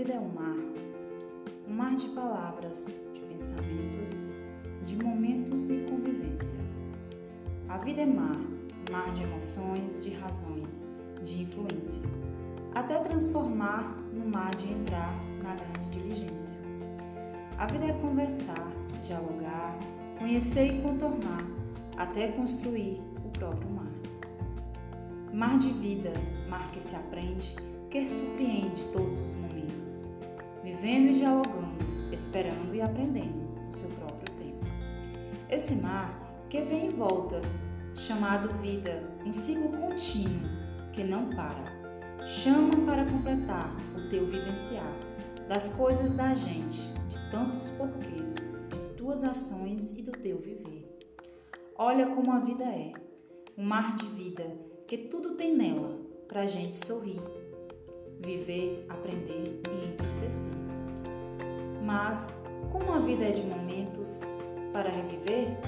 vida é um mar, um mar de palavras, de pensamentos, de momentos e convivência. A vida é mar, mar de emoções, de razões, de influência, até transformar no mar de entrar na grande diligência. A vida é conversar, dialogar, conhecer e contornar, até construir o próprio mar. Mar de vida, mar que se aprende, quer surpreende todos os momentos vivendo e dialogando, esperando e aprendendo no seu próprio tempo. Esse mar que vem em volta, chamado vida, um ciclo contínuo que não para, chama para completar o teu vivenciar das coisas da gente, de tantos porquês, de tuas ações e do teu viver. Olha como a vida é, um mar de vida que tudo tem nela para gente sorrir, viver, aprender e entristecer. Mas, como a vida é de momentos para reviver,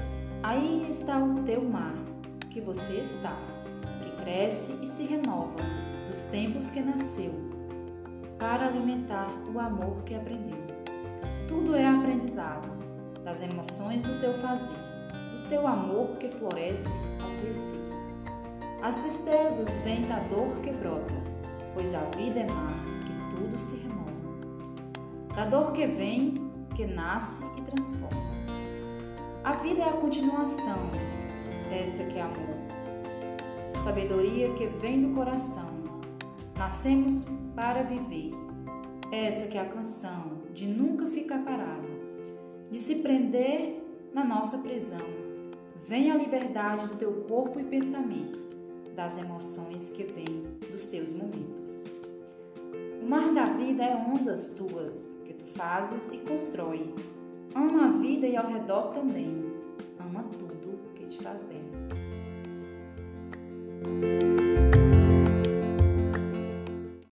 aí está o teu mar, que você está, que cresce e se renova dos tempos que nasceu, para alimentar o amor que aprendeu. Tudo é aprendizado, das emoções do teu fazer, do teu amor que floresce ao crescer. As tristezas vêm da dor que brota, pois a vida é mar que tudo se. Da dor que vem, que nasce e transforma. A vida é a continuação dessa que é amor. Sabedoria que vem do coração Nascemos para viver. Essa que é a canção de nunca ficar parado, de se prender na nossa prisão. Vem a liberdade do teu corpo e pensamento, das emoções que vêm vida é ondas tuas que tu fazes e constrói. Ama a vida e ao redor também. Ama tudo que te faz bem.